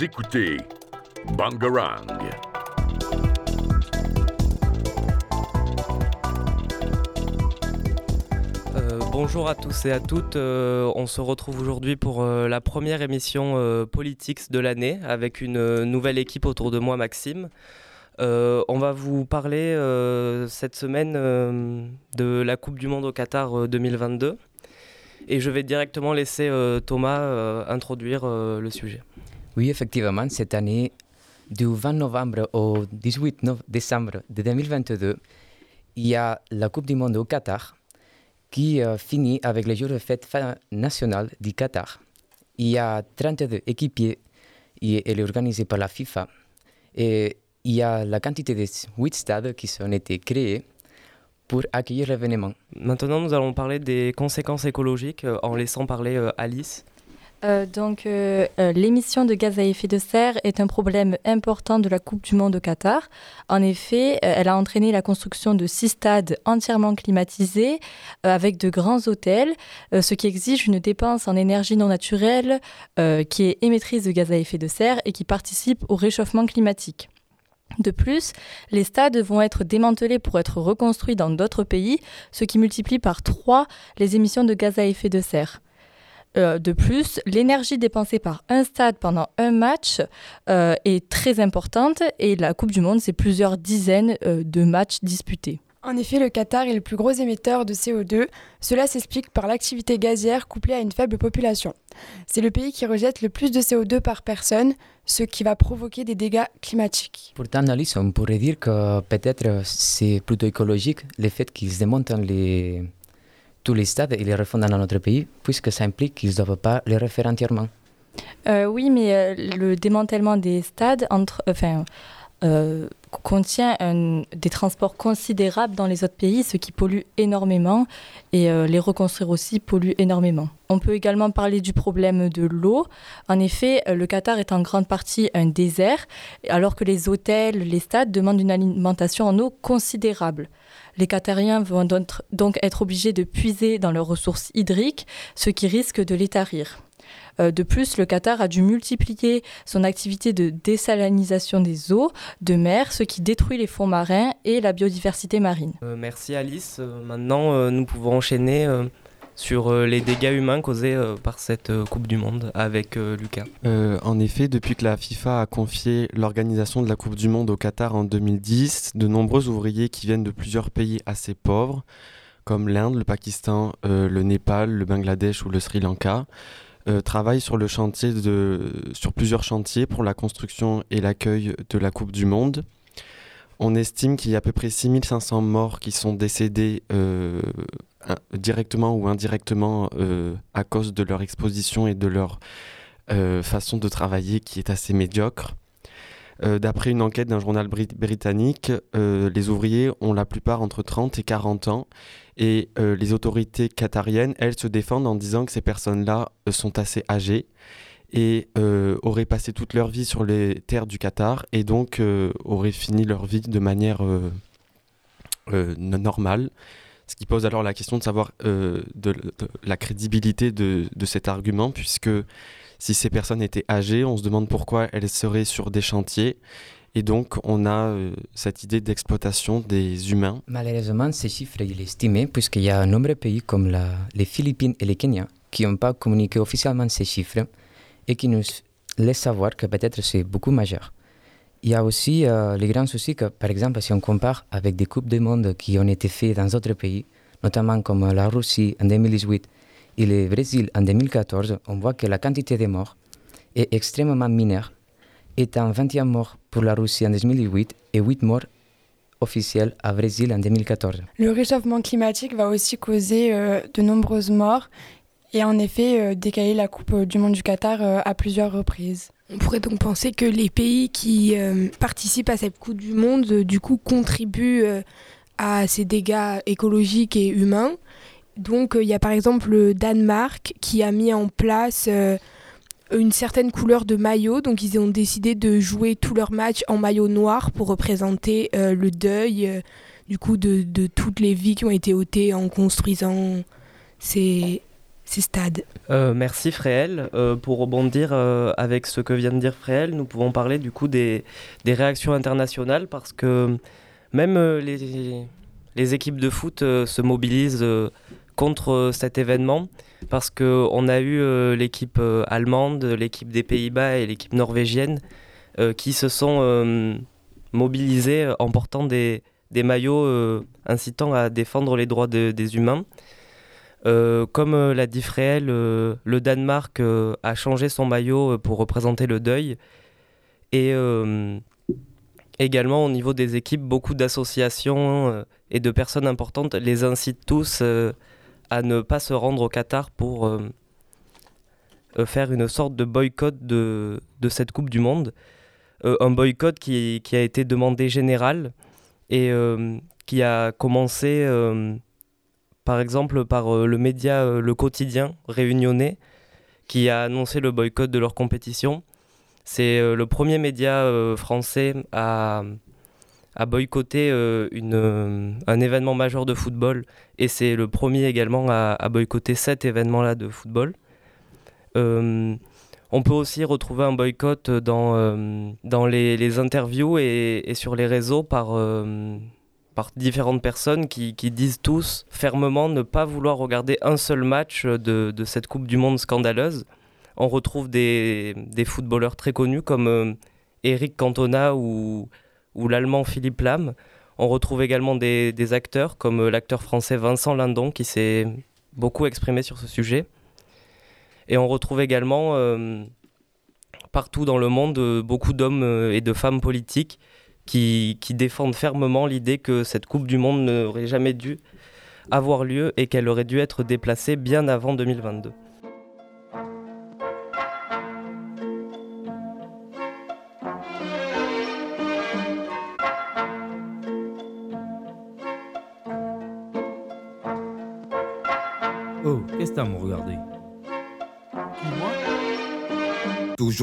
Écoutez Bangarang. Euh, bonjour à tous et à toutes. Euh, on se retrouve aujourd'hui pour euh, la première émission Politics de l'année avec une nouvelle équipe autour de moi, Maxime. On va vous parler cette semaine de la Coupe du Monde au Qatar euh, 2022. Et je vais directement laisser Thomas introduire le sujet. Oui, effectivement, cette année, du 20 novembre au 18 no- décembre de 2022, il y a la Coupe du Monde au Qatar qui euh, finit avec le jour de fête nationale du Qatar. Il y a 32 équipiers et elle est organisée par la FIFA. Et il y a la quantité de 8 stades qui ont été créés pour accueillir l'événement. Maintenant, nous allons parler des conséquences écologiques euh, en laissant parler euh, Alice. Euh, donc, euh, euh, l'émission de gaz à effet de serre est un problème important de la Coupe du Monde au Qatar. En effet, elle a entraîné la construction de six stades entièrement climatisés avec de grands hôtels, ce qui exige une dépense en énergie non naturelle qui est émettrice de gaz à effet de serre et qui participe au réchauffement climatique. De plus, les stades vont être démantelés pour être reconstruits dans d'autres pays, ce qui multiplie par trois les émissions de gaz à effet de serre. Euh, de plus, l'énergie dépensée par un stade pendant un match euh, est très importante et la Coupe du Monde, c'est plusieurs dizaines euh, de matchs disputés. En effet, le Qatar est le plus gros émetteur de CO2. Cela s'explique par l'activité gazière couplée à une faible population. C'est le pays qui rejette le plus de CO2 par personne, ce qui va provoquer des dégâts climatiques. Pourtant, Alice, on pourrait dire que peut-être c'est plutôt écologique le fait qu'ils démontent les, tous les stades et les refont dans notre pays, puisque ça implique qu'ils ne doivent pas les refaire entièrement. Euh, oui, mais euh, le démantèlement des stades entre, euh, contient des transports considérables dans les autres pays, ce qui pollue énormément, et euh, les reconstruire aussi pollue énormément. On peut également parler du problème de l'eau. En effet, euh, le Qatar est en grande partie un désert, alors que les hôtels, les stades demandent une alimentation en eau considérable. Les Qatariens vont donc être obligés de puiser dans leurs ressources hydriques, ce qui risque de les tarir. Euh, De plus, le Qatar a dû multiplier son activité de désalinisation des eaux de mer, ce qui détruit les fonds marins et la biodiversité marine. Euh, merci Alice. Euh, maintenant, euh, nous pouvons enchaîner euh, sur euh, les dégâts humains causés euh, par cette euh, Coupe du Monde avec euh, Lucas. Euh, en effet, depuis que la FIFA a confié l'organisation de la Coupe du Monde au Qatar en 2010, de nombreux ouvriers qui viennent de plusieurs pays assez pauvres, comme l'Inde, le Pakistan, euh, le Népal, le Bangladesh ou le Sri Lanka, euh, travaillent sur, le chantier de, sur plusieurs chantiers pour la construction et l'accueil de la Coupe du Monde. On estime qu'il y a à peu près 6500 morts qui sont décédés euh, directement ou indirectement euh, à cause de leur exposition et de leur façon de travailler qui est assez médiocre. Euh, D'après une enquête d'un journal brit- britannique, euh, les ouvriers ont la plupart entre 30 et 40 ans et euh, les autorités qatariennes, elles, se défendent en disant que ces personnes-là sont assez âgées et auraient passé toute leur vie sur les terres du Qatar et donc auraient fini leur vie de manière normale. Ce qui pose alors la question de savoir de, la crédibilité de cet argument, puisque si ces personnes étaient âgées, on se demande pourquoi elles seraient sur des chantiers. Et donc, on a euh, cette idée d'exploitation des humains. Malheureusement, ce chiffre il est estimé puisqu'il y a un nombre de pays comme les Philippines et le Kenya qui n'ont pas communiqué officiellement ces chiffres et qui nous laissent savoir que peut-être c'est beaucoup majeur. Il y a aussi euh, les grands soucis que, par exemple, si on compare avec des Coupes du Monde qui ont été faites dans d'autres pays, notamment comme la Russie en 2018 et le Brésil en 2014, on voit que la quantité de morts est extrêmement mineure, étant 21 morts pour la Russie en 2018 et 8 morts officiels à Brésil en 2014. Le réchauffement climatique va aussi causer euh, de nombreuses morts et en effet euh, décaler la Coupe du Monde du Qatar euh, à plusieurs reprises. On pourrait donc penser que les pays qui euh, participent à cette Coupe du Monde, euh, du coup, contribuent euh, à ces dégâts écologiques et humains. Donc, euh, il y a par exemple le Danemark qui a mis en place euh, une certaine couleur de maillot. Donc, ils ont décidé de jouer tous leurs matchs en maillot noir pour représenter euh, le deuil, du coup, de, toutes les vies qui ont été ôtées en construisant ces, ces stades. merci Fréhel. pour rebondir avec ce que vient de dire Fréhel, nous pouvons parler du coup des, des réactions internationales parce que même les, les, équipes de foot se mobilisent contre cet événement parce qu'on a eu l'équipe allemande, l'équipe des Pays-Bas et l'équipe norvégienne qui se sont mobilisés en portant des, maillots euh, incitant à défendre les droits des humains. Euh, comme euh, l'a dit Fréhel, le Danemark a changé son maillot pour représenter le deuil. Et également au niveau des équipes, beaucoup d'associations et de personnes importantes les incitent tous à ne pas se rendre au Qatar pour faire une sorte de boycott de, de cette Coupe du Monde. un boycott qui, qui, a été demandé général et euh, qui a commencé euh, par exemple par euh, le média Le Quotidien réunionnais qui a annoncé le boycott de leur compétition. C'est le premier média français à, à boycotter une, un événement majeur de football et c'est le premier également à, boycotter cet événement-là de football. on peut aussi retrouver un boycott dans, dans les, interviews et, sur les réseaux par, par différentes personnes qui, disent tous fermement ne pas vouloir regarder un seul match de, cette Coupe du Monde scandaleuse. On retrouve des, footballeurs très connus comme euh, Eric Cantona ou, ou l'Allemand Philippe Lam. On retrouve également des, acteurs comme euh, l'acteur français Vincent Lindon qui s'est beaucoup exprimé sur ce sujet. Et on retrouve également euh, partout dans le monde beaucoup d'hommes et de femmes politiques qui, défendent fermement l'idée que cette Coupe du Monde n'aurait jamais dû avoir lieu et qu'elle aurait dû être déplacée bien avant 2022.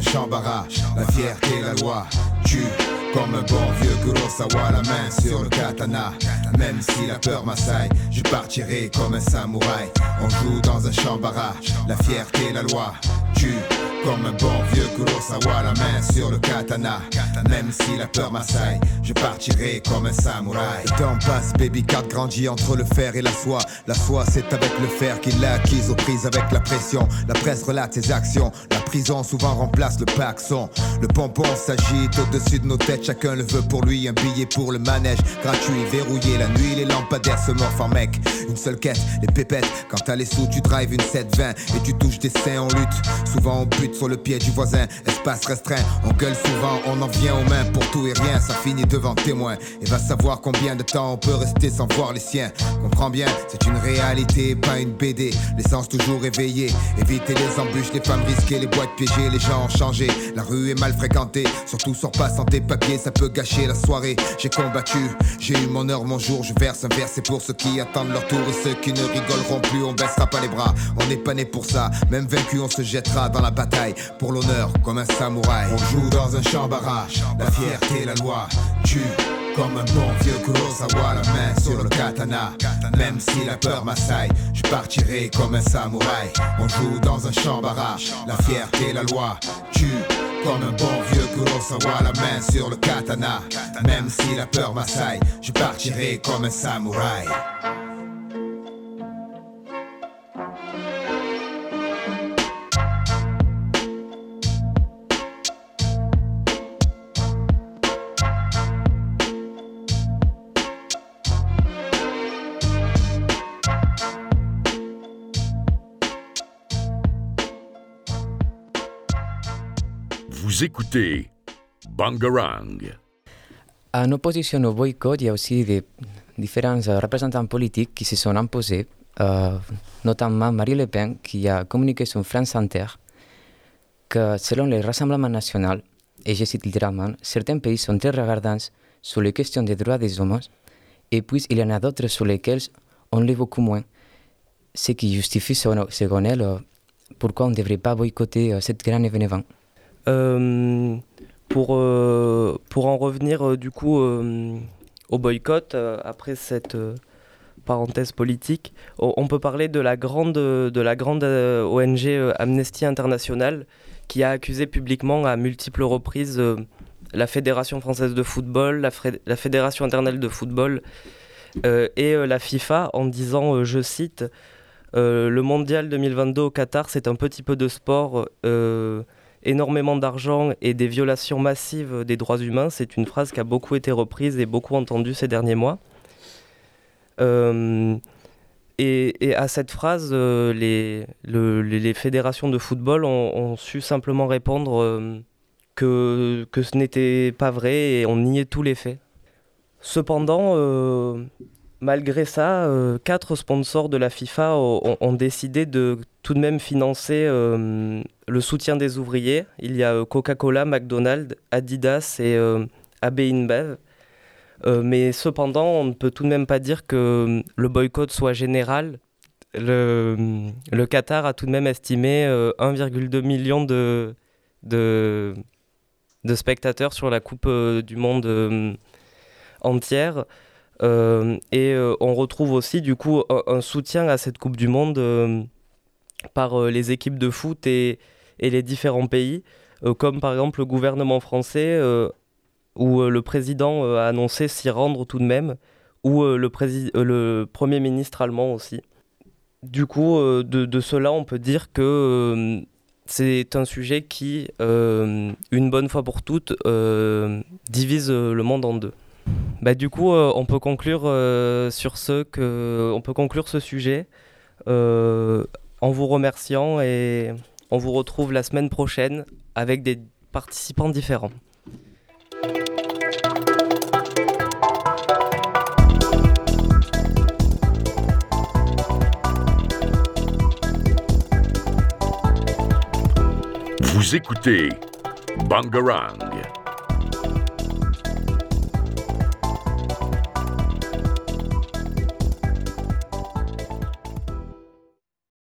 un champ barrage, la fierté, la loi tue. Comme un bon vieux Kurosawa, la main sur le katana. Même si la peur m'assaille, je partirai comme un samouraï. On joue dans un champ barrage, la fierté, la loi tue. Comme un bon vieux Kurosawa, la main sur le katana. Même si la peur m'assaille, je partirai comme un samouraï. Le temps passe, baby cat grandit entre le fer et la soie. La soie, c'est avec le fer qu'il l'a acquise aux prises avec la pression. La presse relate ses actions. La prison souvent remplace le paxon. Le pompon s'agite au-dessus de nos têtes, chacun le veut pour lui. Un billet pour le manège, gratuit, verrouillé. La nuit, les lampadaires se morfent en mec. Une seule quête, les pépettes. Quand t'as les sous, tu drives une 720 et tu touches des seins en lutte. Souvent on bute sur le pied du voisin. Espace restreint, on gueule souvent, on en vient aux mains pour tout et rien. Ça finit devant témoin. Et va savoir combien de temps on peut rester sans voir les siens. Comprends bien, c'est une réalité, pas une BD. L'essence toujours éveillée. Éviter les embûches, les femmes risquées, les boîtes piégées, les gens ont changé. La rue est mal fréquentée, surtout sors pas sans tes papiers, ça peut gâcher la soirée. J'ai combattu, j'ai eu mon heure, mon jour. Je verse un verre, c'est pour ceux qui attendent leur tour et ceux qui ne rigoleront plus. On baissera pas les bras, on n'est pas né pour ça. Même vaincu, on se jettera dans la pour l'honneur comme un samouraï. On joue dans un champ barrage, la fierté, la loi tue. Comme un bon vieux Kurosawa, la main sur le katana. Même si la peur m'assaille, je partirai comme un samouraï. On joue dans un champ barrage, la fierté, la loi tue. Comme un bon vieux Kurosawa, la main sur le katana. Même si la peur m'assaille, je partirai comme un samouraï. Vous écoutez Bangarang. En opposition au boycott, il y a aussi des différents représentants politiques qui se sont imposés, euh, notamment Marie Le Pen, qui a communiqué sur France Inter que selon le Rassemblement national, et je cite littéralement, certains pays sont très regardants sur les questions des droits des hommes, et puis il y en a d'autres sur lesquels on l'est beaucoup moins, ce qui justifie, selon selon elle, euh, pourquoi on ne devrait pas boycotter euh, cet grand événement. Euh, pour, euh, pour en revenir euh, du coup au boycott, après cette parenthèse politique, on, peut parler de la grande, de la grande ONG Amnesty International qui a accusé publiquement à multiples reprises la Fédération française de football, la, Fédération internationale de football et la FIFA en disant, je cite, le mondial 2022 au Qatar, c'est un petit peu de sport. Énormément d'argent et des violations massives des droits humains. C'est une phrase qui a beaucoup été reprise et beaucoup entendue ces derniers mois. Euh, et, à cette phrase, euh, les, le- les, les fédérations de football ont, su simplement répondre euh, que, que ce n'était pas vrai et on niait tous les faits. Cependant, malgré ça, euh, quatre sponsors de la FIFA ont, décidé de tout de même financer euh, le soutien des ouvriers. Il y a euh, Coca-Cola, McDonald's, Adidas et euh, AB InBev. Mais cependant, on ne peut tout de même pas dire que le boycott soit général. Le, Qatar a tout de même estimé euh, 1,2 million de, spectateurs sur la Coupe du Monde entière. Euh, et euh, on retrouve aussi du coup un, soutien à cette Coupe du Monde euh, par les équipes de foot et, les différents pays, comme par exemple le gouvernement français, où le président a annoncé s'y rendre tout de même, ou le, Premier ministre allemand aussi. Du coup, de, cela, on peut dire que c'est un sujet qui, une bonne fois pour toutes, divise le monde en deux. Bah, du coup, euh, on peut conclure euh, sur ce que on peut conclure ce sujet euh, en vous remerciant et on vous retrouve la semaine prochaine avec des participants différents. Vous écoutez Bangarang.